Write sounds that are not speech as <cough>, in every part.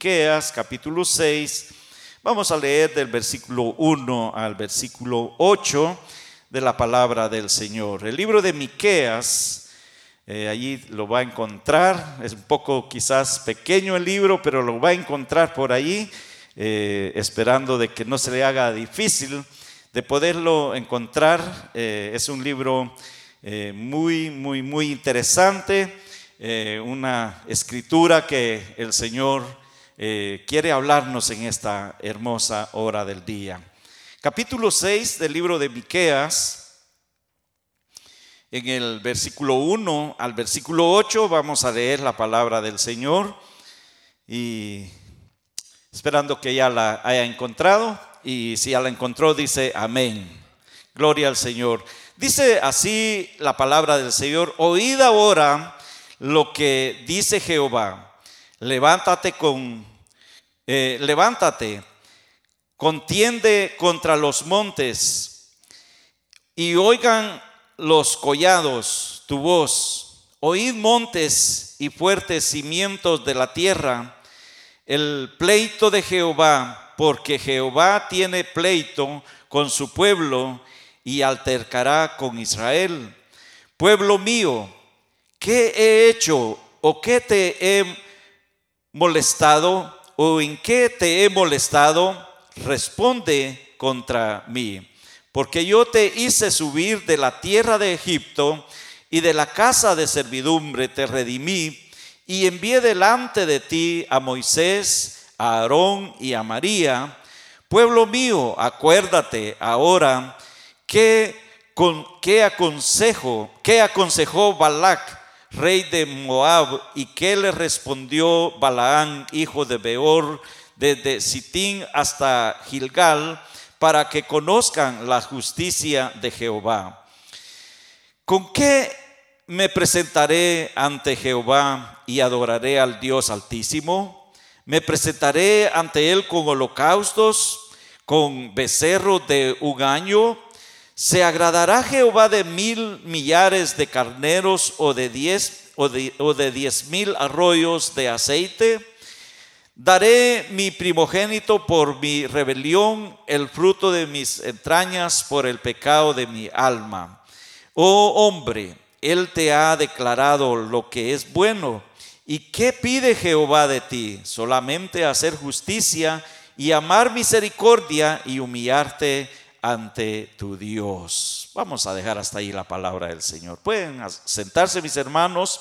Miqueas, capítulo 6. Vamos a leer del versículo 1 al versículo 8 de la palabra del Señor. El libro de Miqueas, eh, allí lo va a encontrar. Es un poco quizás pequeño el libro, pero lo va a encontrar por ahí, eh, esperando de que no se le haga difícil de poderlo encontrar. Eh, es un libro muy, muy, muy interesante. una escritura que el Señor quiere hablarnos en esta hermosa hora del día capítulo 6 del libro de Miqueas, en el versículo 1 al versículo 8 vamos a leer la palabra del Señor y esperando que ya la haya encontrado y si ya la encontró dice amén. Gloria al Señor. Dice así la palabra del Señor, oíd ahora lo que dice Jehová, levántate con, eh, levántate contiende contra los montes y oigan los collados tu voz. Oíd montes y fuertes cimientos de la tierra, el pleito de Jehová, porque Jehová tiene pleito con su pueblo y altercará con Israel. Pueblo mío, ¿qué he hecho o qué te he molestado o en qué te he molestado? responde contra mí, porque yo te hice subir de la tierra de Egipto y de la casa de servidumbre te redimí y envié delante de ti a Moisés, a Aarón y a María. Pueblo mío, acuérdate ahora que con qué aconsejo, qué aconsejó Balac, rey de Moab, y qué le respondió Balaán, hijo de Beor, desde Sitín hasta Gilgal, para que conozcan la justicia de Jehová. ¿Con qué me presentaré ante Jehová y adoraré al Dios Altísimo? Me presentaré ante Él con holocaustos, con becerro de un año. ¿Se agradará Jehová de mil millares de carneros o de diez, o de, diez mil arroyos de aceite? Daré mi primogénito por mi rebelión, el fruto de mis entrañas por el pecado de mi alma. Oh hombre, Él te ha declarado lo que es bueno. ¿Y qué pide Jehová de ti? Solamente hacer justicia y amar misericordia y humillarte ante tu Dios. Vamos a dejar hasta ahí la palabra del Señor. Pueden sentarse mis hermanos.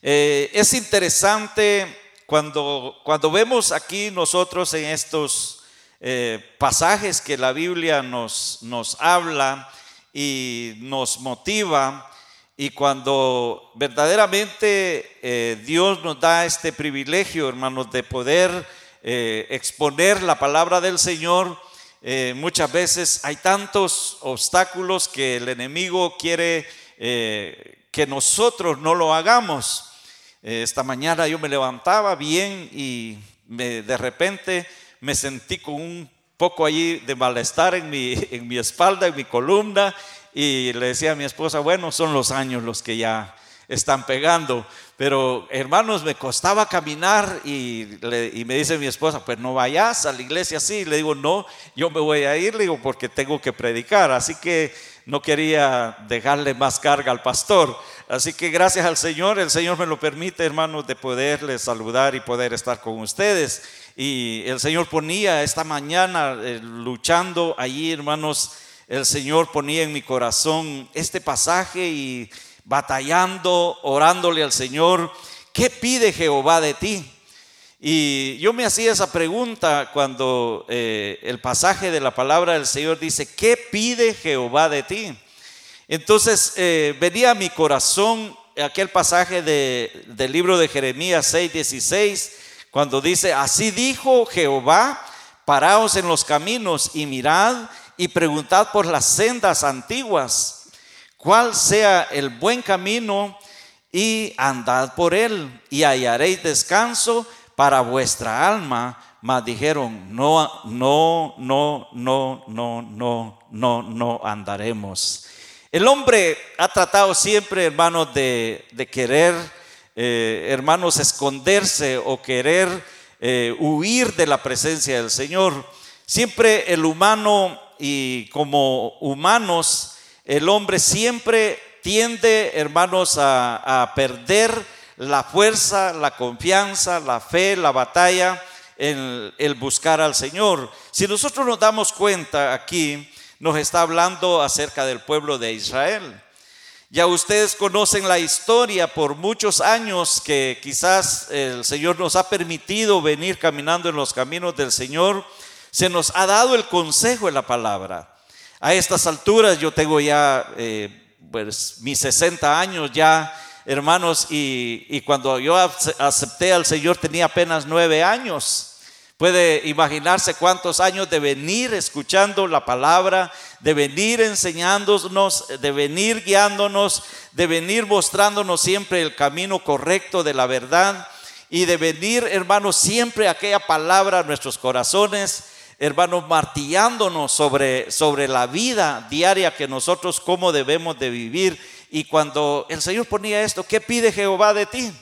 Eh, es interesante cuando, cuando vemos aquí nosotros en estos eh, pasajes que la Biblia nos, nos habla y nos motiva, y cuando verdaderamente eh, Dios nos da este privilegio, hermanos, de poder exponer la palabra del Señor, muchas veces hay tantos obstáculos que el enemigo quiere que nosotros no lo hagamos. Esta mañana yo me levantaba bien y de repente me sentí con un poco allí de malestar en mi, <laughs> en mi espalda, en mi columna, y le decía a mi esposa, bueno, son los años los que ya están pegando, pero hermanos, me costaba caminar y, me dice mi esposa, pues no vayas a la iglesia así, le digo, no, yo me voy a ir, le digo, porque tengo que predicar, así que no quería dejarle más carga al pastor. Así que gracias al Señor, el Señor me lo permite, hermanos, de poderles saludar y poder estar con ustedes. Y el Señor ponía esta mañana eh, luchando allí, hermanos, el Señor ponía en mi corazón este pasaje y batallando, orándole al Señor, ¿qué pide Jehová de ti? Y yo me hacía esa pregunta cuando eh, el pasaje de la palabra del Señor dice, ¿qué pide Jehová de ti? Entonces eh, venía a mi corazón aquel pasaje del libro de Jeremías 6:16, cuando dice, así dijo Jehová, paraos en los caminos y mirad y preguntad por las sendas antiguas, cuál sea el buen camino y andad por él y hallaréis descanso para vuestra alma, mas dijeron, no, no, no, no, no, no, no, no andaremos. El hombre ha tratado siempre, hermanos, de, querer eh, hermanos, esconderse o querer eh, huir de la presencia del Señor. Siempre el humano y como humanos, el hombre siempre tiende, hermanos, a, perder la fuerza, la confianza, la fe, la batalla en el buscar al Señor. Si nosotros nos damos cuenta aquí, nos está hablando acerca del pueblo de Israel. Ya ustedes conocen la historia por muchos años que quizás el Señor nos ha permitido venir caminando en los caminos del Señor. Se nos ha dado el consejo en la palabra. A estas alturas yo tengo ya eh, pues, mis 60 años ya, hermanos, y, y cuando yo acepté al Señor tenía apenas nueve años. Puede imaginarse cuántos años de venir escuchando la palabra, de venir enseñándonos, de venir guiándonos, de venir mostrándonos siempre el camino correcto de la verdad y de venir, hermanos, siempre aquella palabra a nuestros corazones, hermanos, martillándonos sobre, sobre la vida diaria que nosotros cómo debemos de vivir. Y cuando el Señor ponía esto, ¿qué pide Jehová de ti?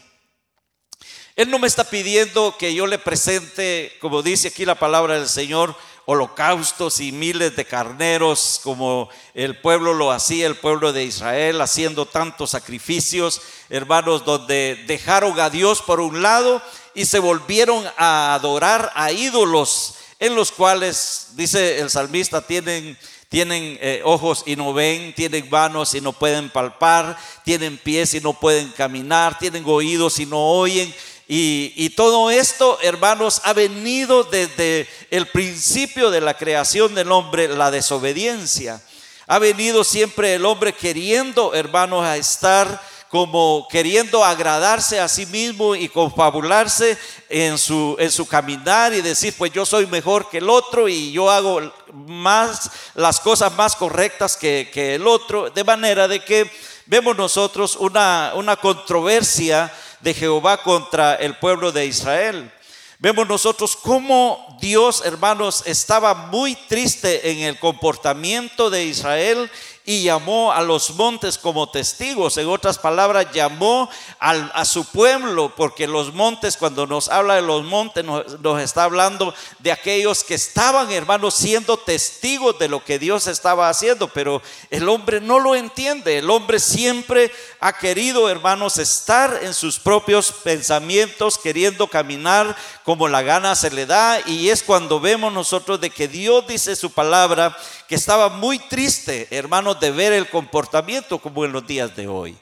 Él no me está pidiendo que yo le presente, como dice aquí la palabra del Señor, holocaustos y miles de carneros como el pueblo lo hacía, el pueblo de Israel, haciendo tantos sacrificios, hermanos, donde dejaron a Dios por un lado y se volvieron a adorar a ídolos en los cuales, dice el salmista, tienen tienen eh, ojos y no ven, tienen manos y no pueden palpar, tienen pies y no pueden caminar, tienen oídos y no oyen, y, todo esto, hermanos, ha venido desde el principio de la creación del hombre, la desobediencia. Ha venido siempre el hombre queriendo, hermanos, a estar como queriendo agradarse a sí mismo y confabularse en su, en su caminar y decir, pues yo soy mejor que el otro y yo hago más las cosas más correctas que, que el otro. De manera de que vemos nosotros una, una controversia de Jehová contra el pueblo de Israel. Vemos nosotros cómo Dios, hermanos, estaba muy triste en el comportamiento de Israel y llamó a los montes como testigos. En otras palabras, llamó a su pueblo, porque los montes, cuando nos habla de los montes, nos, nos, está hablando de aquellos que estaban, hermanos, siendo testigos de lo que Dios estaba haciendo. Pero el hombre no lo entiende. El hombre siempre ha querido, hermanos, estar en sus propios pensamientos, queriendo caminar como la gana se le da. Y es cuando vemos nosotros de que Dios dice su palabra que estaba muy triste, hermanos, de ver el comportamiento como en los días de hoy.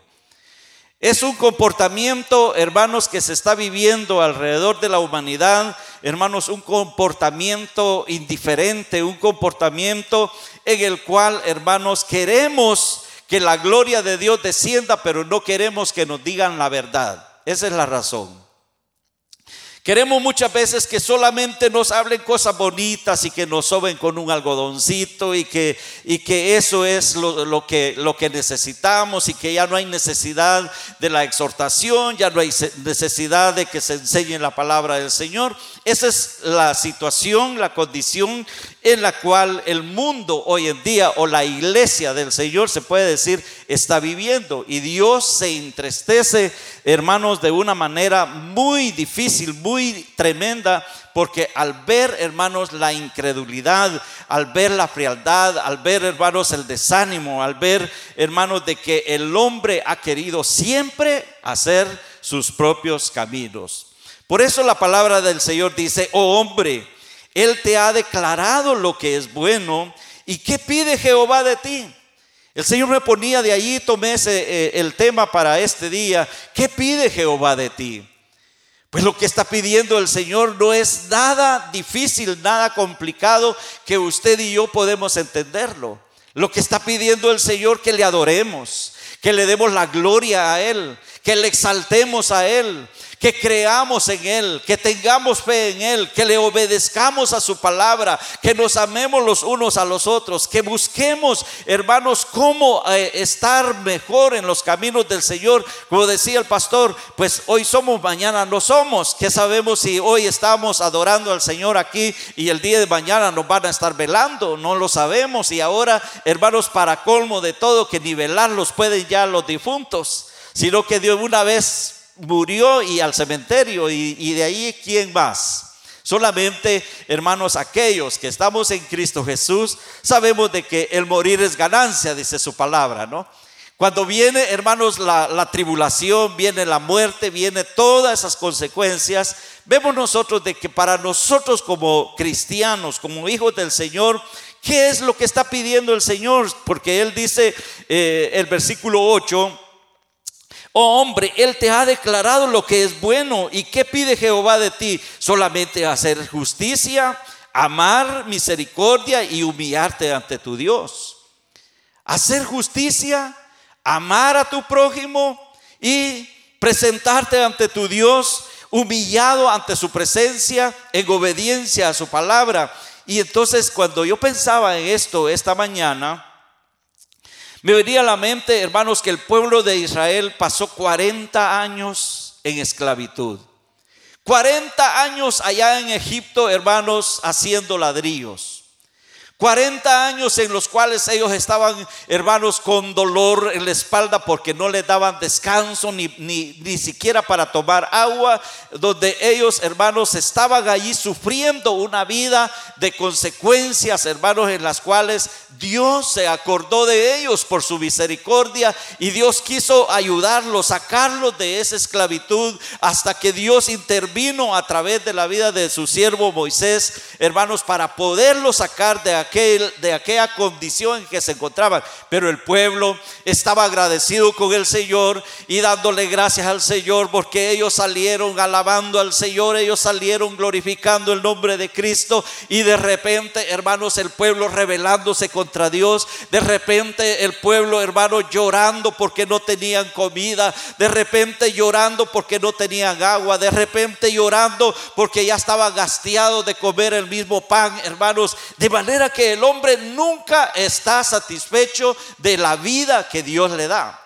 Es un comportamiento, hermanos, que se está viviendo alrededor de la humanidad, hermanos, un comportamiento indiferente, un comportamiento en el cual, hermanos, queremos que la gloria de Dios descienda, pero no queremos que nos digan la verdad. Esa es la razón. Queremos muchas veces que solamente nos hablen cosas bonitas y que nos soben con un algodoncito y que, y que eso es lo, que, lo que necesitamos y que ya no hay necesidad de la exhortación, ya no hay necesidad de que se enseñe la palabra del Señor. Esa es la situación, la condición en la cual el mundo hoy en día o la iglesia del Señor se puede decir está viviendo. Y Dios se entristece, hermanos, de una manera muy difícil, muy tremenda, porque al ver, hermanos, la incredulidad, al ver la frialdad, al ver, hermanos, el desánimo, al ver, hermanos, de que el hombre ha querido siempre hacer sus propios caminos. Por eso la palabra del Señor dice, oh hombre, él te ha declarado lo que es bueno. ¿Y qué pide Jehová de ti? El Señor me ponía de allí, tomé ese, eh, el tema para este día. ¿Qué pide Jehová de ti? Pues lo que está pidiendo el Señor no es nada difícil, nada complicado que usted y yo podemos entenderlo. Lo que está pidiendo el Señor que le adoremos, que le demos la gloria a Él, que le exaltemos a Él, que creamos en Él, que tengamos fe en Él, que le obedezcamos a su palabra, que nos amemos los unos a los otros, que busquemos, hermanos, cómo eh, estar mejor en los caminos del Señor. Como decía el pastor, pues hoy somos, mañana no somos. Que sabemos si hoy estamos adorando al Señor aquí y el día de mañana nos van a estar velando? No lo sabemos. Y ahora, hermanos, para colmo de todo, que nivelarlos pueden ya los difuntos, sino que de una vez murió y al cementerio y, y de ahí quién más. Solamente, hermanos, aquellos que estamos en Cristo Jesús, sabemos de que el morir es ganancia, dice su palabra, ¿no? Cuando viene, hermanos, la, tribulación, viene la muerte, viene todas esas consecuencias, vemos nosotros de que para nosotros como cristianos, como hijos del Señor, ¿qué es lo que está pidiendo el Señor? Porque Él dice, eh, el versículo 8, Oh hombre, Él te ha declarado lo que es bueno. ¿Y qué pide Jehová de ti? Solamente hacer justicia, amar misericordia y humillarte ante tu Dios. Hacer justicia, amar a tu prójimo y presentarte ante tu Dios humillado ante su presencia, en obediencia a su palabra. Y entonces cuando yo pensaba en esto esta mañana, me venía a la mente, hermanos, que el pueblo de Israel pasó 40 años en esclavitud. 40 años allá en Egipto, hermanos, haciendo ladrillos. 40 años en los cuales ellos estaban, hermanos, con dolor en la espalda porque no les daban descanso ni, ni, ni, siquiera para tomar agua, donde ellos, hermanos, estaban allí sufriendo una vida de consecuencias, hermanos, en las cuales Dios se acordó de ellos por su misericordia y Dios quiso ayudarlos, sacarlos de esa esclavitud hasta que Dios intervino a través de la vida de su siervo Moisés, hermanos, para poderlos sacar de aquel, de aquella condición en que se encontraban. Pero el pueblo estaba agradecido con el Señor y dándole gracias al Señor porque ellos salieron alabando al Señor, ellos salieron glorificando el nombre de Cristo y de repente, hermanos, el pueblo rebelándose con contra Dios. De repente el pueblo, hermano, llorando porque no tenían comida. De repente llorando porque no tenían agua. De repente llorando porque ya estaba gasteado de comer el mismo pan, hermanos. De manera que el hombre nunca está satisfecho de la vida que Dios le da.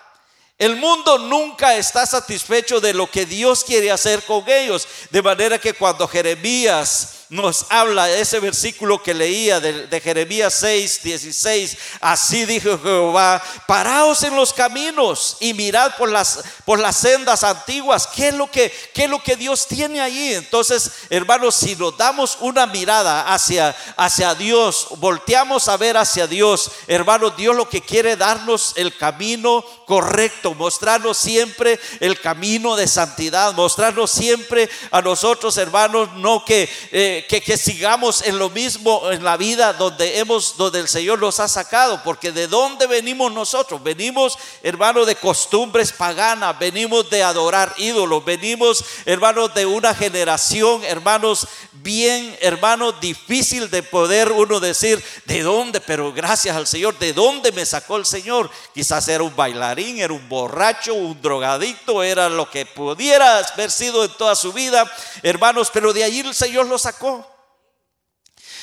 El mundo nunca está satisfecho de lo que Dios quiere hacer con ellos. De manera que cuando Jeremías nos habla ese versículo que leía de, Jeremías 6, 16. Así dijo Jehová, paraos en los caminos y mirad por las, por las sendas antiguas. ¿Qué es, lo que, ¿Qué es lo que Dios tiene allí? Entonces, hermanos, si nos damos una mirada hacia, hacia Dios, volteamos a ver hacia Dios, hermanos, Dios lo que quiere darnos el camino correcto, mostrarnos siempre el camino de santidad, mostrarnos siempre a nosotros, hermanos, no que... Eh, que, sigamos en lo mismo en la vida donde hemos, donde el Señor nos ha sacado, porque de dónde venimos nosotros? Venimos, hermanos, de costumbres paganas, venimos de adorar ídolos, venimos, hermanos, de una generación, hermanos, bien, hermanos, difícil de poder uno decir de dónde, pero gracias al Señor, de dónde me sacó el Señor. Quizás era un bailarín, era un borracho, un drogadicto, era lo que pudiera haber sido en toda su vida, hermanos, pero de allí el Señor lo sacó.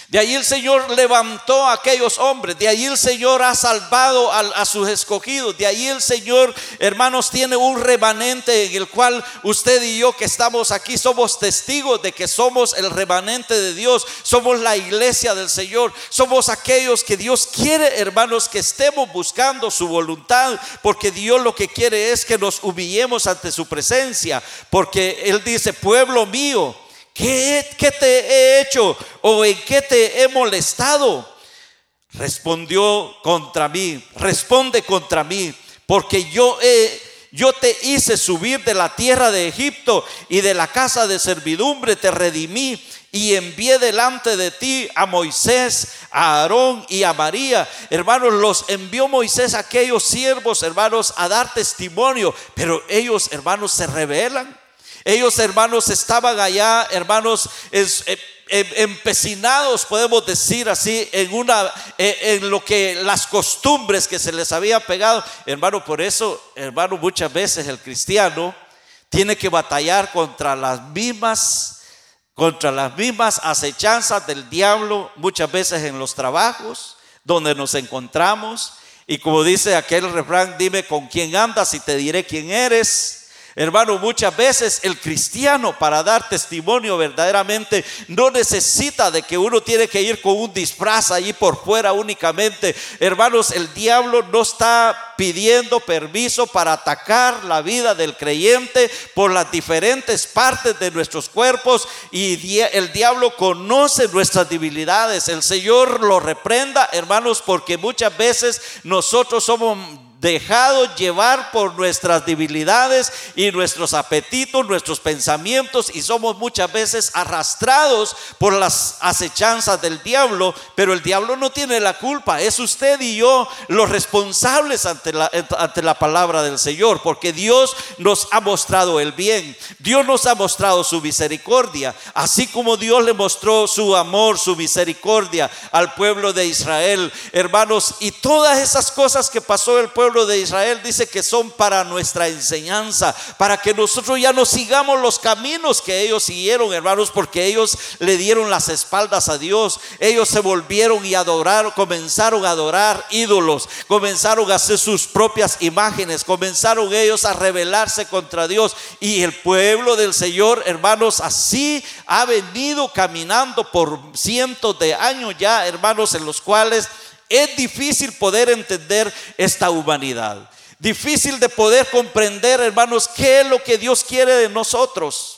De ahí el Señor levantó a aquellos hombres, de ahí el Señor ha salvado a, sus escogidos, de ahí el Señor, hermanos, tiene un remanente en el cual usted y yo que estamos aquí somos testigos de que somos el remanente de Dios, somos la iglesia del Señor, somos aquellos que Dios quiere, hermanos, que estemos buscando su voluntad, porque Dios lo que quiere es que nos humillemos ante su presencia, porque Él dice, pueblo mío, ¿Qué, te he hecho o en qué te he molestado? Respondió contra mí, responde contra mí, porque yo he, yo te hice subir de la tierra de Egipto y de la casa de servidumbre te redimí y envié delante de ti a Moisés, a Aarón y a María. Hermanos, los envió Moisés a aquellos siervos, hermanos, a dar testimonio, pero ellos, hermanos, se rebelan. Ellos, hermanos, estaban allá, hermanos, eh, eh, empecinados, podemos decir así, en una, eh, en lo que las costumbres que se les había pegado. Hermano, por eso, hermano, muchas veces el cristiano tiene que batallar contra las mismas, contra las mismas acechanzas del diablo, muchas veces en los trabajos donde nos encontramos. Y como dice aquel refrán, dime con quién andas y te diré quién eres. Hermano, muchas veces el cristiano para dar testimonio verdaderamente no necesita de que uno tiene que ir con un disfraz ahí por fuera únicamente. Hermanos, el diablo no está pidiendo permiso para atacar la vida del creyente por las diferentes partes de nuestros cuerpos y el diablo conoce nuestras debilidades. El Señor lo reprenda, hermanos, porque muchas veces nosotros somos dejado llevar por nuestras debilidades y nuestros apetitos, nuestros pensamientos y somos muchas veces arrastrados por las acechanzas del diablo, pero el diablo no tiene la culpa, es usted y yo los responsables ante la, ante la palabra del Señor, porque Dios nos ha mostrado el bien, Dios nos ha mostrado su misericordia, así como Dios le mostró su amor, su misericordia al pueblo de Israel, hermanos, y todas esas cosas que pasó el pueblo de Israel dice que son para nuestra enseñanza, para que nosotros ya no sigamos los caminos que ellos siguieron, hermanos, porque ellos le dieron las espaldas a Dios. Ellos se volvieron y adoraron, comenzaron a adorar ídolos, comenzaron a hacer sus propias imágenes, comenzaron ellos a rebelarse contra Dios. Y el pueblo del Señor, hermanos, así ha venido caminando por cientos de años ya, hermanos, en los cuales es difícil poder entender esta humanidad. Difícil de poder comprender, hermanos, qué es lo que Dios quiere de nosotros.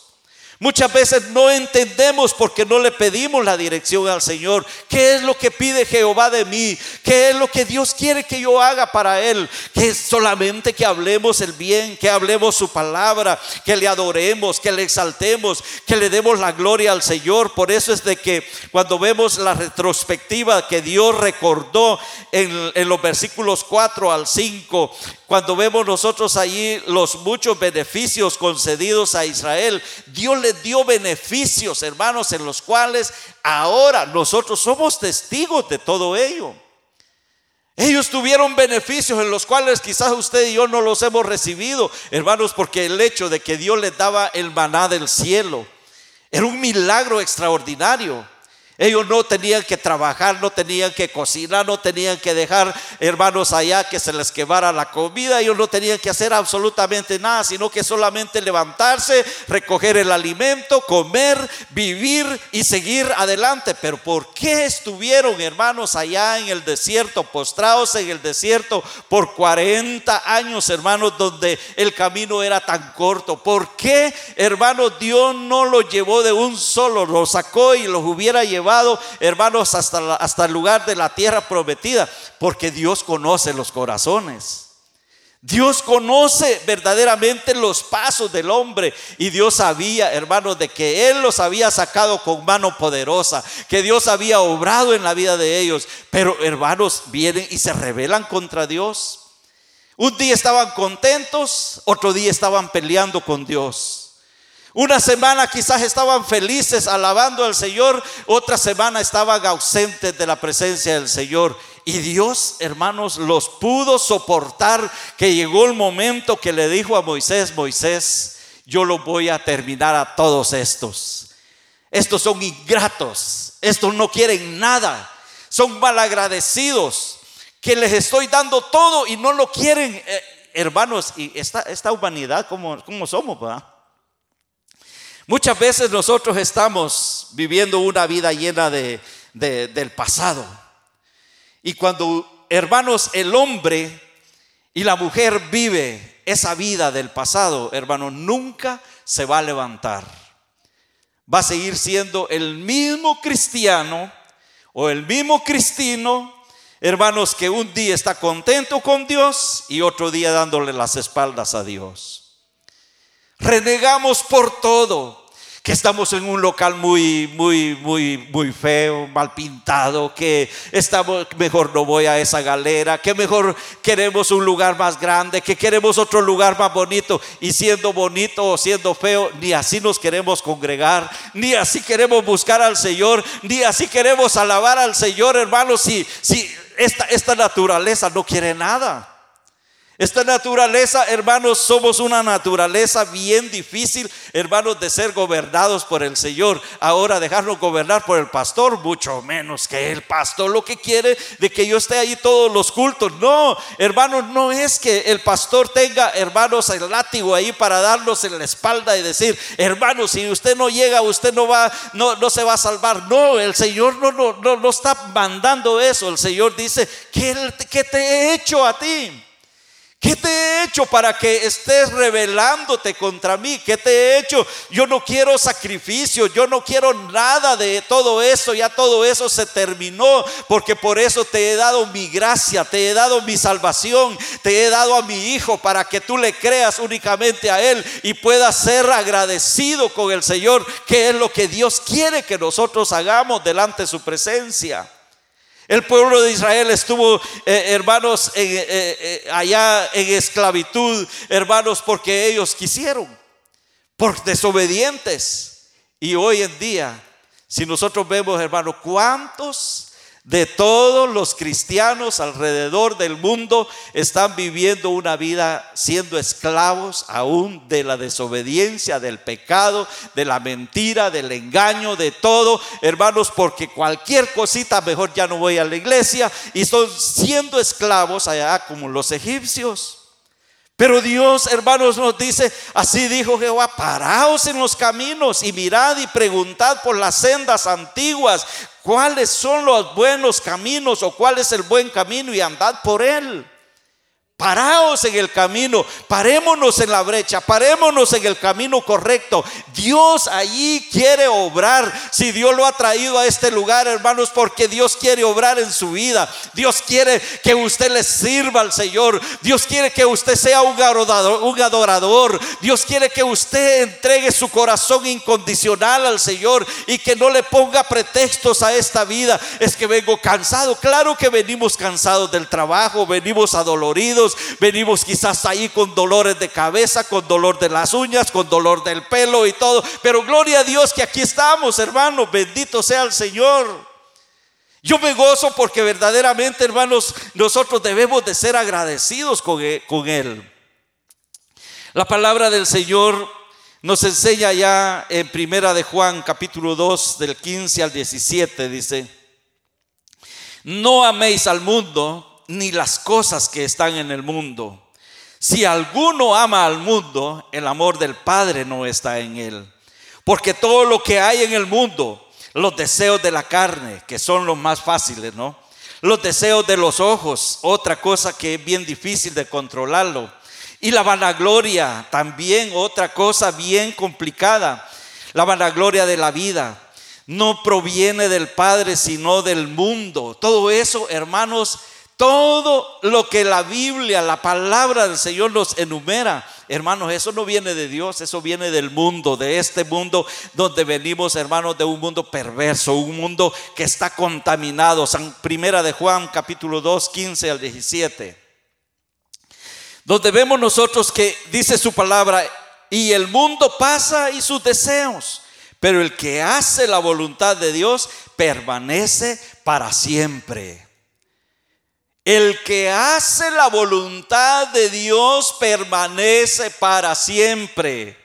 Muchas veces no entendemos porque no le pedimos la dirección al Señor. ¿Qué es lo que pide Jehová de mí? ¿Qué es lo que Dios quiere que yo haga para Él? Que es solamente que hablemos el bien, que hablemos su palabra, que le adoremos, que le exaltemos, que le demos la gloria al Señor. Por eso es de que cuando vemos la retrospectiva que Dios recordó en, en los versículos 4 al 5, cuando vemos nosotros allí los muchos beneficios concedidos a Israel, Dios le dio beneficios, hermanos, en los cuales ahora nosotros somos testigos de todo ello. Ellos tuvieron beneficios en los cuales quizás usted y yo no los hemos recibido, hermanos, porque el hecho de que Dios les daba el maná del cielo era un milagro extraordinario. Ellos no tenían que trabajar, no tenían que cocinar, no tenían que dejar hermanos allá que se les quemara la comida. Ellos no tenían que hacer absolutamente nada, sino que solamente levantarse, recoger el alimento, comer, vivir y seguir adelante. Pero ¿por qué estuvieron hermanos allá en el desierto, postrados en el desierto por 40 años, hermanos, donde el camino era tan corto? ¿Por qué, hermanos, Dios no los llevó de un solo, los sacó y los hubiera llevado? Hermanos, hasta, hasta el lugar de la tierra prometida, porque Dios conoce los corazones. Dios conoce verdaderamente los pasos del hombre y Dios sabía, hermanos, de que Él los había sacado con mano poderosa, que Dios había obrado en la vida de ellos. Pero, hermanos, vienen y se rebelan contra Dios. Un día estaban contentos, otro día estaban peleando con Dios. Una semana quizás estaban felices alabando al Señor, otra semana estaban ausentes de la presencia del Señor. Y Dios, hermanos, los pudo soportar que llegó el momento que le dijo a Moisés, Moisés, yo lo voy a terminar a todos estos. Estos son ingratos, estos no quieren nada, son malagradecidos, que les estoy dando todo y no lo quieren. Eh, hermanos, y esta, esta humanidad, ¿cómo, cómo somos? Va? Muchas veces nosotros estamos viviendo una vida llena de, del pasado. Y cuando, hermanos, el hombre y la mujer vive esa vida del pasado, hermanos, nunca se va a levantar. Va a seguir siendo el mismo cristiano o el mismo cristino, hermanos, que un día está contento con Dios y otro día dándole las espaldas a Dios. Renegamos por todo. Que estamos en un local muy, muy, muy, muy feo, mal pintado, que estamos, mejor no voy a esa galera, que mejor queremos un lugar más grande, que queremos otro lugar más bonito. Y siendo bonito o siendo feo, ni así nos queremos congregar, ni así queremos buscar al Señor, ni así queremos alabar al Señor, hermanos, si, si esta, esta naturaleza no quiere nada. Esta naturaleza, hermanos, somos una naturaleza bien difícil, hermanos, de ser gobernados por el Señor. Ahora dejarnos gobernar por el pastor, mucho menos que el pastor lo que quiere de que yo esté ahí todos los cultos. No, hermanos, no es que el pastor tenga, hermanos, el látigo ahí para darnos en la espalda y decir, hermanos, si usted no llega, usted no va, no, no se va a salvar. No, el Señor no, no, no, no está mandando eso. El Señor dice, ¿qué, qué te he hecho a ti? ¿Qué te he hecho para que estés rebelándote contra mí? ¿Qué te he hecho? Yo no quiero sacrificio, yo no quiero nada de todo eso, ya todo eso se terminó, porque por eso te he dado mi gracia, te he dado mi salvación, te he dado a mi Hijo para que tú le creas únicamente a Él y puedas ser agradecido con el Señor, que es lo que Dios quiere que nosotros hagamos delante de su presencia. El pueblo de Israel estuvo, eh, hermanos, eh, eh, allá en esclavitud, hermanos, porque ellos quisieron, por desobedientes. Y hoy en día, si nosotros vemos, hermanos, cuántos de todos los cristianos alrededor del mundo están viviendo una vida siendo esclavos aún de la desobediencia, del pecado, de la mentira, del engaño, de todo, hermanos, porque cualquier cosita mejor ya no voy a la iglesia y son siendo esclavos allá como los egipcios. Pero Dios, hermanos, nos dice, así dijo Jehová, paraos en los caminos y mirad y preguntad por las sendas antiguas, cuáles son los buenos caminos o cuál es el buen camino y andad por él. Paraos en el camino, parémonos en la brecha, parémonos en el camino correcto. Dios allí quiere obrar. Si Dios lo ha traído a este lugar, hermanos, porque Dios quiere obrar en su vida. Dios quiere que usted le sirva al Señor. Dios quiere que usted sea un adorador. Un adorador. Dios quiere que usted entregue su corazón incondicional al Señor y que no le ponga pretextos a esta vida. Es que vengo cansado. Claro que venimos cansados del trabajo, venimos adoloridos venimos quizás ahí con dolores de cabeza, con dolor de las uñas, con dolor del pelo y todo. Pero gloria a Dios que aquí estamos, hermanos. Bendito sea el Señor. Yo me gozo porque verdaderamente, hermanos, nosotros debemos de ser agradecidos con e, Él. La palabra del Señor nos enseña ya en Primera de Juan, capítulo 2, del 15 al 17, dice, no améis al mundo ni las cosas que están en el mundo. Si alguno ama al mundo, el amor del Padre no está en él. Porque todo lo que hay en el mundo, los deseos de la carne, que son los más fáciles, ¿no? Los deseos de los ojos, otra cosa que es bien difícil de controlarlo. Y la vanagloria, también otra cosa bien complicada. La vanagloria de la vida no proviene del Padre, sino del mundo. Todo eso, hermanos, todo lo que la Biblia, la palabra del Señor nos enumera, hermanos, eso no viene de Dios, eso viene del mundo, de este mundo donde venimos, hermanos, de un mundo perverso, un mundo que está contaminado. San Primera de Juan, capítulo 2, 15 al 17. Donde vemos nosotros que dice su palabra, y el mundo pasa y sus deseos, pero el que hace la voluntad de Dios permanece para siempre. El que hace la voluntad de Dios permanece para siempre.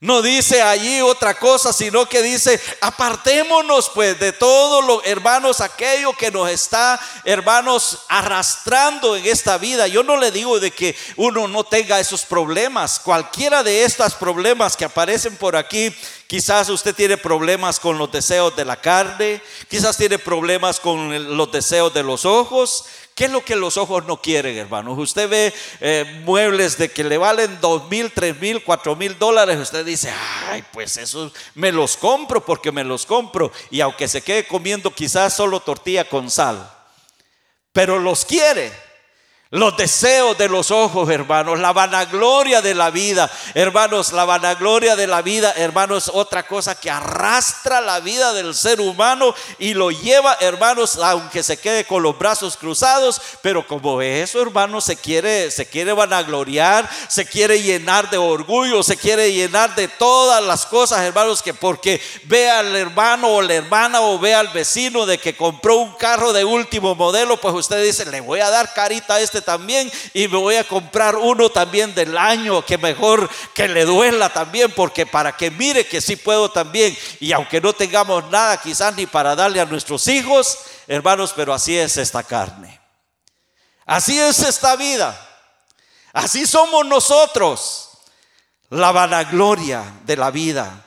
No dice allí otra cosa, sino que dice, apartémonos pues de todo lo, hermanos, aquello que nos está, hermanos, arrastrando en esta vida. Yo no le digo de que uno no tenga esos problemas. Cualquiera de estos problemas que aparecen por aquí, quizás usted tiene problemas con los deseos de la carne, quizás tiene problemas con los deseos de los ojos, ¿Qué es lo que los ojos no quieren, hermanos? Usted ve eh, muebles de que le valen dos mil, tres mil, cuatro mil dólares. Usted dice, ay, pues eso me los compro porque me los compro. Y aunque se quede comiendo quizás solo tortilla con sal, pero los quiere los deseos de los ojos, hermanos, la vanagloria de la vida, hermanos, la vanagloria de la vida, hermanos, otra cosa que arrastra la vida del ser humano y lo lleva, hermanos, aunque se quede con los brazos cruzados, pero como eso, hermanos, se quiere se quiere vanagloriar, se quiere llenar de orgullo, se quiere llenar de todas las cosas, hermanos, que porque ve al hermano o la hermana o ve al vecino de que compró un carro de último modelo, pues usted dice, "Le voy a dar carita a este también y me voy a comprar uno también del año, que mejor que le duela también, porque para que mire que sí puedo también. Y aunque no tengamos nada quizás ni para darle a nuestros hijos, hermanos, pero así es esta carne. Así es esta vida. Así somos nosotros. La vanagloria de la vida.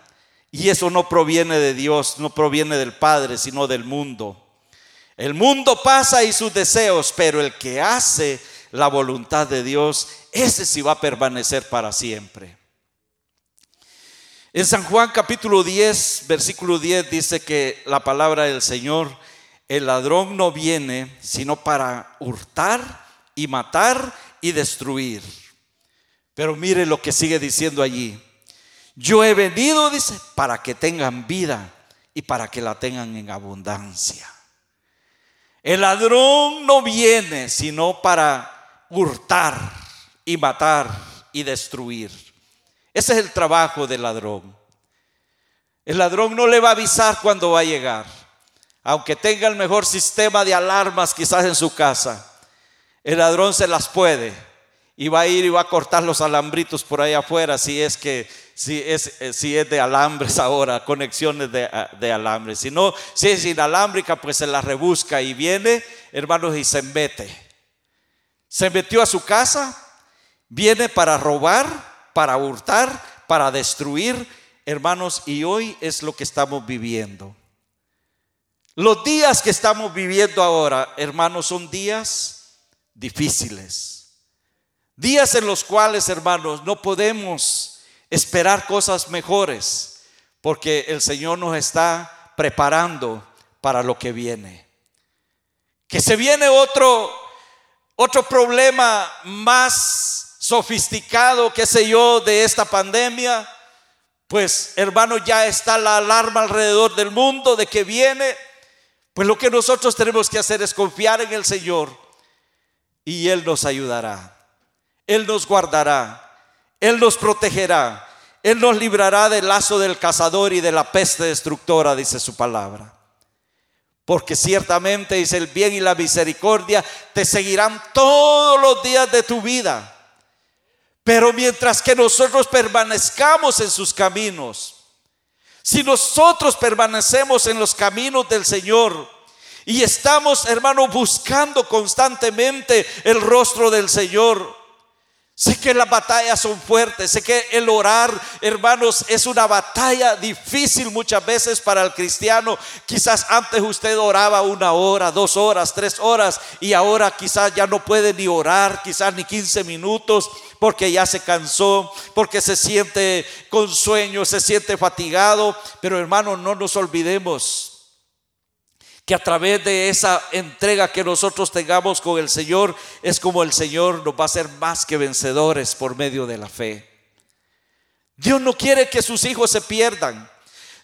Y eso no proviene de Dios, no proviene del Padre, sino del mundo. El mundo pasa y sus deseos, pero el que hace la voluntad de Dios, ese sí va a permanecer para siempre. En San Juan capítulo 10, versículo 10 dice que la palabra del Señor, el ladrón no viene sino para hurtar y matar y destruir. Pero mire lo que sigue diciendo allí. Yo he venido, dice, para que tengan vida y para que la tengan en abundancia. El ladrón no viene sino para hurtar y matar y destruir. Ese es el trabajo del ladrón. El ladrón no le va a avisar cuando va a llegar, aunque tenga el mejor sistema de alarmas quizás en su casa. El ladrón se las puede y va a ir y va a cortar los alambritos por ahí afuera si es que si es, eh, si es de alambres <laughs> ahora, conexiones de, ah, de alambres. Si no, si es inalámbrica, pues se la rebusca y viene, hermanos, y se mete. Se metió a su casa, viene para robar, para hurtar, para destruir, hermanos, y hoy es lo que estamos viviendo. Los días que estamos viviendo ahora, hermanos, son días difíciles. Días en los cuales, hermanos, no podemos esperar cosas mejores, porque el Señor nos está preparando para lo que viene. Que se viene otro otro problema más sofisticado, qué sé yo, de esta pandemia, pues hermano, ya está la alarma alrededor del mundo de que viene. Pues lo que nosotros tenemos que hacer es confiar en el Señor y Él nos ayudará. Él nos guardará. Él nos protegerá. Él nos librará del lazo del cazador y de la peste destructora, dice su palabra. Porque ciertamente dice el bien y la misericordia te seguirán todos los días de tu vida. Pero mientras que nosotros permanezcamos en sus caminos, si nosotros permanecemos en los caminos del Señor y estamos, hermano, buscando constantemente el rostro del Señor, Sé que las batallas son fuertes, sé que el orar, hermanos, es una batalla difícil muchas veces para el cristiano. Quizás antes usted oraba una hora, dos horas, tres horas y ahora quizás ya no puede ni orar, quizás ni 15 minutos porque ya se cansó, porque se siente con sueño, se siente fatigado. Pero hermanos, no nos olvidemos que a través de esa entrega que nosotros tengamos con el Señor es como el Señor nos va a hacer más que vencedores por medio de la fe. Dios no quiere que sus hijos se pierdan.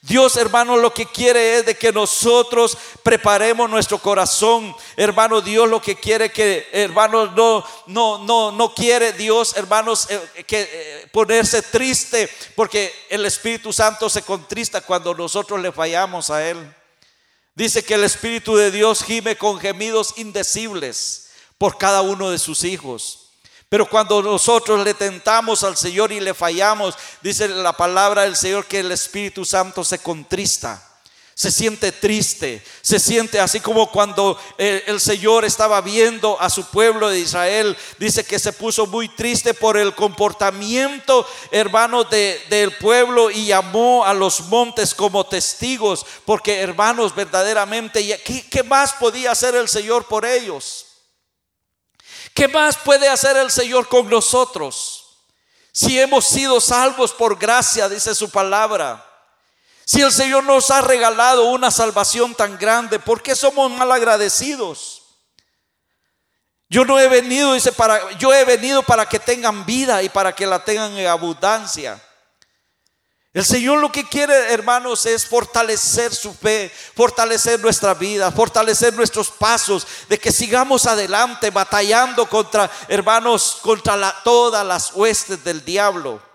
Dios, hermano, lo que quiere es de que nosotros preparemos nuestro corazón. Hermano, Dios lo que quiere que, hermanos, no, no, no, no quiere Dios, hermanos, eh, que eh, ponerse triste, porque el Espíritu Santo se contrista cuando nosotros le fallamos a Él. Dice que el Espíritu de Dios gime con gemidos indecibles por cada uno de sus hijos. Pero cuando nosotros le tentamos al Señor y le fallamos, dice la palabra del Señor que el Espíritu Santo se contrista se siente triste, se siente así como cuando el, Señor estaba viendo a su pueblo de Israel, dice que se puso muy triste por el comportamiento, hermano, del pueblo y llamó a los montes como testigos, porque hermanos, verdaderamente, ¿qué, ¿qué más podía hacer el Señor por ellos? ¿Qué más puede hacer el Señor con nosotros? Si hemos sido salvos por gracia, dice su palabra. Si el Señor nos ha regalado una salvación tan grande, ¿por qué somos mal agradecidos? Yo no he venido, dice, para, yo he venido para que tengan vida y para que la tengan en abundancia. El Señor lo que quiere, hermanos, es fortalecer su fe, fortalecer nuestra vida, fortalecer nuestros pasos, de que sigamos adelante batallando contra, hermanos, contra todas las huestes del diablo.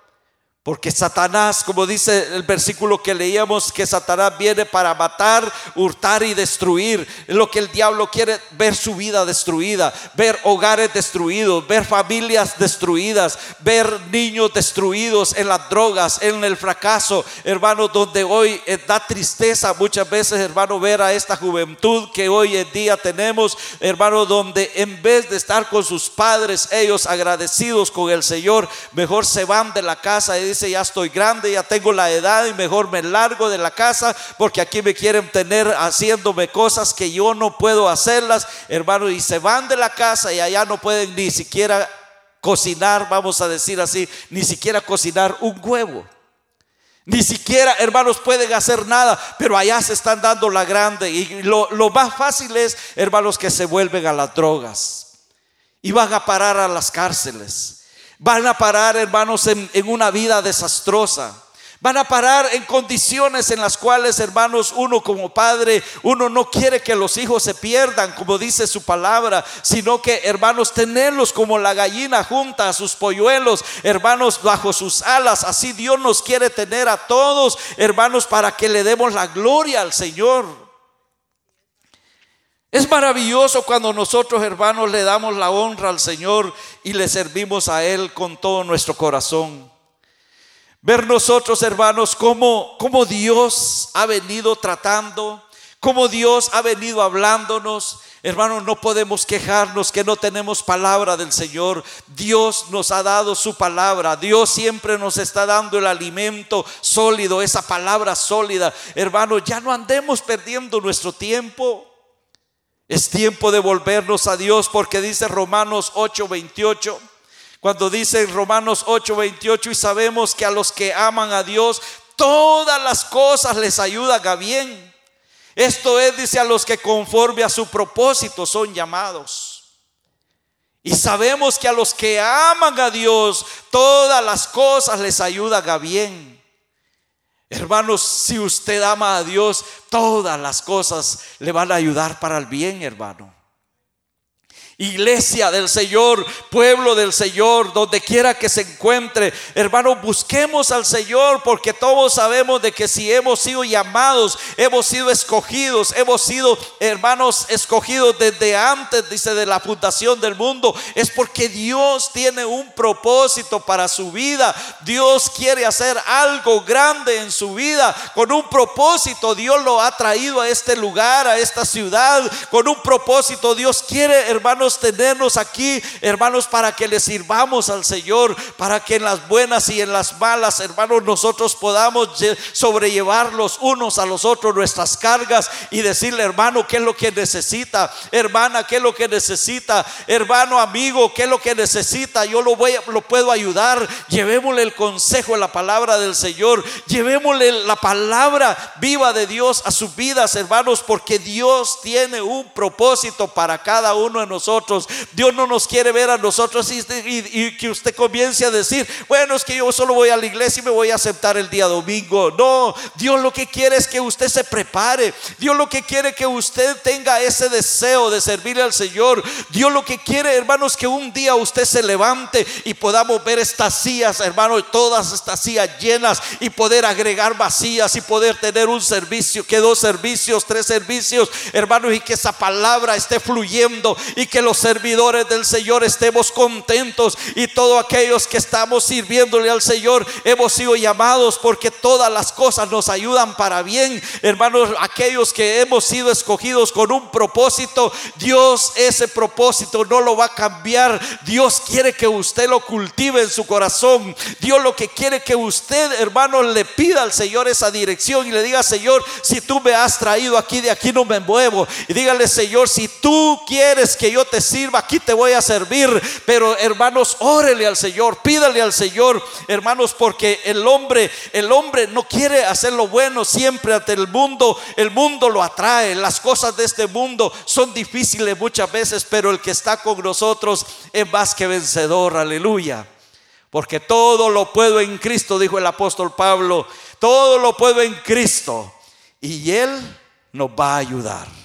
Porque Satanás, como dice el versículo que leíamos, que Satanás viene para matar, hurtar y destruir. Es lo que el diablo quiere, ver su vida destruida, ver hogares destruidos, ver familias destruidas, ver niños destruidos en las drogas, en el fracaso. Hermano, donde hoy eh, da tristeza muchas veces, hermano, ver a esta juventud que hoy en día tenemos, hermano, donde en vez de estar con sus padres, ellos agradecidos con el Señor, mejor se van de la casa y dice, ya estoy grande, ya tengo la edad y mejor me largo de la casa porque aquí me quieren tener haciéndome cosas que yo no puedo hacerlas, hermano, y se van de la casa y allá no pueden ni siquiera cocinar, vamos a decir así, ni siquiera cocinar un huevo. Ni siquiera, hermanos, pueden hacer nada, pero allá se están dando la grande. Y lo, más fácil es, hermanos, que se vuelven a las drogas y van a parar a las cárceles. Van a parar, hermanos, en, una vida desastrosa. Van a parar en condiciones en las cuales, hermanos, uno como padre, uno no quiere que los hijos se pierdan, como dice su palabra, sino que, hermanos, tenerlos como la gallina junta a sus polluelos, hermanos, bajo sus alas. Así Dios nos quiere tener a todos, hermanos, para que le demos la gloria al Señor. Es maravilloso cuando nosotros, hermanos, le damos la honra al Señor y le servimos a Él con todo nuestro corazón. Ver nosotros, hermanos, cómo, cómo Dios ha venido tratando, cómo Dios ha venido hablándonos. Hermanos, no podemos quejarnos que no tenemos palabra del Señor. Dios nos ha dado su palabra. Dios siempre nos está dando el alimento sólido, esa palabra sólida. Hermanos, ya no andemos perdiendo nuestro tiempo. Es tiempo de volvernos a Dios porque dice Romanos 8:28. Cuando dice Romanos 8:28 y sabemos que a los que aman a Dios, todas las cosas les ayudan a bien. Esto es, dice, a los que conforme a su propósito son llamados. Y sabemos que a los que aman a Dios, todas las cosas les ayudan a bien. Hermanos, si usted ama a Dios, todas las cosas le van a ayudar para el bien, hermano. Iglesia del Señor, pueblo del Señor, donde quiera que se encuentre, hermano, busquemos al Señor porque todos sabemos de que si hemos sido llamados, hemos sido escogidos, hemos sido hermanos escogidos desde antes, dice, de la fundación del mundo, es porque Dios tiene un propósito para su vida. Dios quiere hacer algo grande en su vida con un propósito. Dios lo ha traído a este lugar, a esta ciudad, con un propósito. Dios quiere, hermanos, tenernos aquí, hermanos, para que le sirvamos al Señor, para que en las buenas y en las malas, hermanos, nosotros podamos sobrellevar los unos a los otros nuestras cargas y decirle, hermano, qué es lo que necesita, hermana, qué es lo que necesita, hermano, amigo, qué es lo que necesita, yo lo voy, lo puedo ayudar. Llevémosle el consejo, la palabra del Señor, llevémosle la palabra viva de Dios a sus vidas, hermanos, porque Dios tiene un propósito para cada uno de nosotros. Dios no nos quiere ver a nosotros y, que usted comience a decir, bueno, es que yo solo voy a la iglesia y me voy a aceptar el día domingo. No, Dios lo que quiere es que usted se prepare. Dios lo que quiere que usted tenga ese deseo de servirle al Señor. Dios lo que quiere, hermanos, que un día usted se levante y podamos ver estas sillas, hermanos, todas estas sillas llenas y poder agregar vacías y poder tener un servicio, que dos servicios, tres servicios, hermanos, y que esa palabra esté fluyendo y que los servidores del Señor estemos contentos y todos aquellos que estamos sirviéndole al Señor hemos sido llamados porque todas las cosas nos ayudan para bien. Hermanos, aquellos que hemos sido escogidos con un propósito, Dios ese propósito no lo va a cambiar. Dios quiere que usted lo cultive en su corazón. Dios lo que quiere que usted, hermano, le pida al Señor esa dirección y le diga, Señor, si tú me has traído aquí, de aquí no me muevo. Y dígale, Señor, si tú quieres que yo te sirva, aquí te voy a servir. Pero hermanos, órele al Señor, pídale al Señor, hermanos, porque el hombre, el hombre no quiere hacer lo bueno siempre ante el mundo. El mundo lo atrae. Las cosas de este mundo son difíciles muchas veces, pero el que está con nosotros es más que vencedor. Aleluya. Porque todo lo puedo en Cristo, dijo el apóstol Pablo. Todo lo puedo en Cristo. Y Él nos va a ayudar.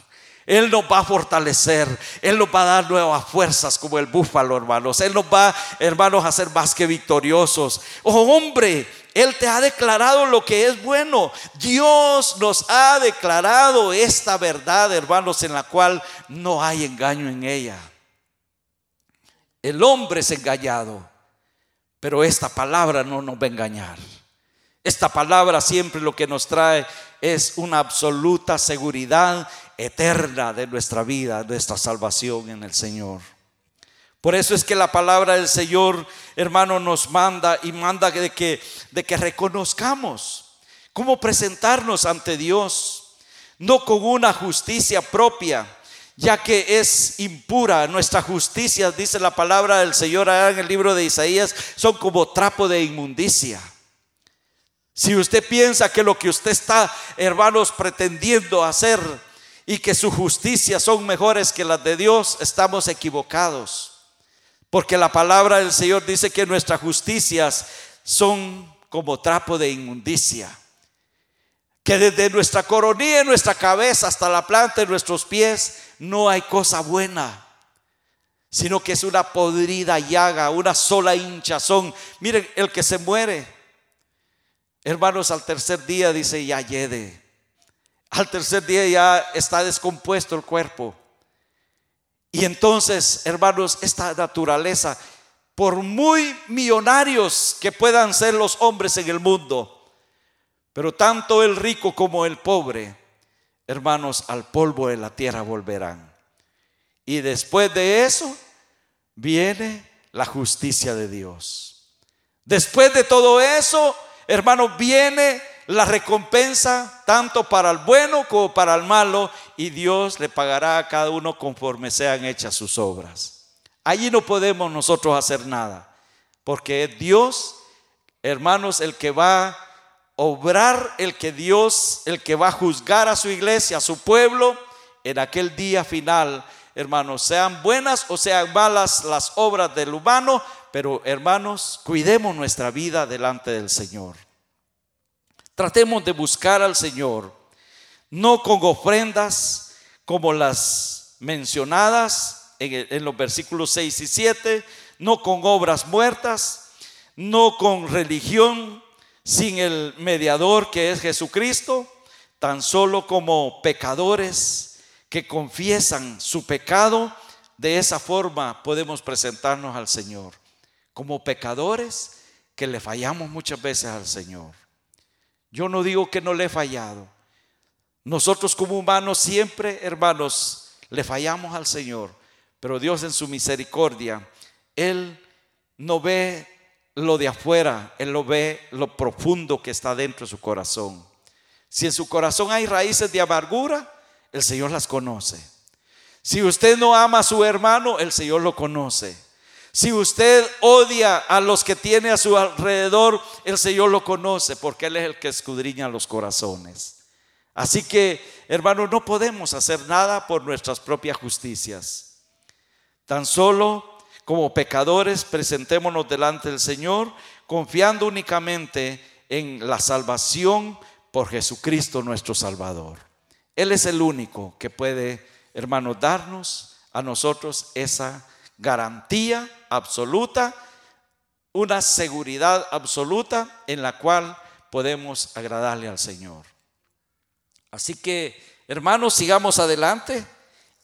Él nos va a fortalecer. Él nos va a dar nuevas fuerzas como el búfalo, hermanos. Él nos va, hermanos, a ser más que victoriosos. Oh, hombre, Él te ha declarado lo que es bueno. Dios nos ha declarado esta verdad, hermanos, en la cual no hay engaño en ella. El hombre es engañado, pero esta palabra no nos va a engañar. Esta palabra siempre lo que nos trae es una absoluta seguridad eterna de nuestra vida, nuestra salvación en el Señor. Por eso es que la palabra del Señor, hermano, nos manda y manda de que, reconozcamos cómo presentarnos ante Dios, no con una justicia propia, ya que es impura. Nuestra justicia, dice la palabra del Señor en el libro de Isaías, son como trapo de inmundicia. Si usted piensa que lo que usted está, hermanos, pretendiendo hacer y que su justicia son mejores que las de Dios, estamos equivocados. Porque la palabra del Señor dice que nuestras justicias son como trapo de inmundicia. Que desde nuestra coronilla, nuestra cabeza hasta la planta de nuestros pies no hay cosa buena, sino que es una podrida llaga, una sola hinchazón. Miren, el que se muere, hermanos, al tercer día dice ya yede. Al tercer día ya está descompuesto el cuerpo. Y entonces, hermanos, esta naturaleza, por muy millonarios que puedan ser los hombres en el mundo, pero tanto el rico como el pobre, hermanos, al polvo de la tierra volverán. Y después de eso viene la justicia de Dios. Después de todo eso, hermanos, viene la recompensa tanto para el bueno como para el malo y Dios le pagará a cada uno conforme sean hechas sus obras. Allí no podemos nosotros hacer nada, porque es Dios, hermanos, el que va a obrar, el que Dios, el que va a juzgar a su iglesia, a su pueblo, en aquel día final, hermanos, sean buenas o sean malas las obras del humano, pero hermanos, cuidemos nuestra vida delante del Señor. Tratemos de buscar al Señor, no con ofrendas como las mencionadas en, los versículos 6 y 7, no con obras muertas, no con religión sin el mediador que es Jesucristo, tan solo como pecadores que confiesan su pecado, de esa forma podemos presentarnos al Señor, como pecadores que le fallamos muchas veces al Señor. Yo no digo que no le he fallado. Nosotros como humanos siempre, hermanos, le fallamos al Señor, pero Dios en su misericordia, Él no ve lo de afuera, Él lo ve lo profundo que está dentro de su corazón. Si en su corazón hay raíces de amargura, el Señor las conoce. Si usted no ama a su hermano, el Señor lo conoce. Si usted odia a los que tiene a su alrededor, el Señor lo conoce porque Él es el que escudriña los corazones. Así que, hermano, no podemos hacer nada por nuestras propias justicias. Tan solo como pecadores presentémonos delante del Señor confiando únicamente en la salvación por Jesucristo nuestro Salvador. Él es el único que puede, hermano, darnos a nosotros esa garantía absoluta, una seguridad absoluta en la cual podemos agradarle al Señor. Así que, hermanos, sigamos adelante,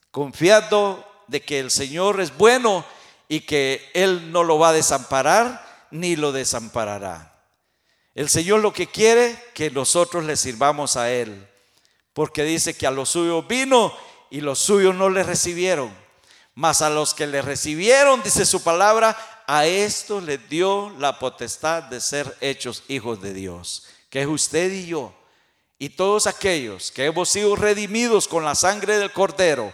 confiando de que el Señor es bueno y que Él no lo va a desamparar ni lo desamparará. El Señor lo que quiere que nosotros le sirvamos a Él, porque dice que a los suyos vino y los suyos no le recibieron. Mas a los que le recibieron, dice su palabra, a esto le dio la potestad de ser hechos hijos de Dios, que es usted y yo. Y todos aquellos que hemos sido redimidos con la sangre del cordero,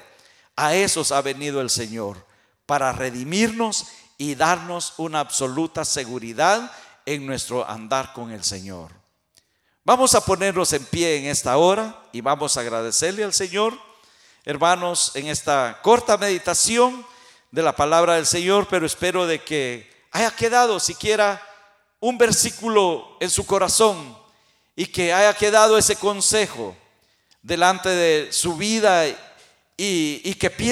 a esos ha venido el Señor, para redimirnos y darnos una absoluta seguridad en nuestro andar con el Señor. Vamos a ponernos en pie en esta hora y vamos a agradecerle al Señor hermanos, en esta corta meditación de la palabra del Señor, pero espero de que haya quedado siquiera un versículo en su corazón y que haya quedado ese consejo delante de su vida y, y que piense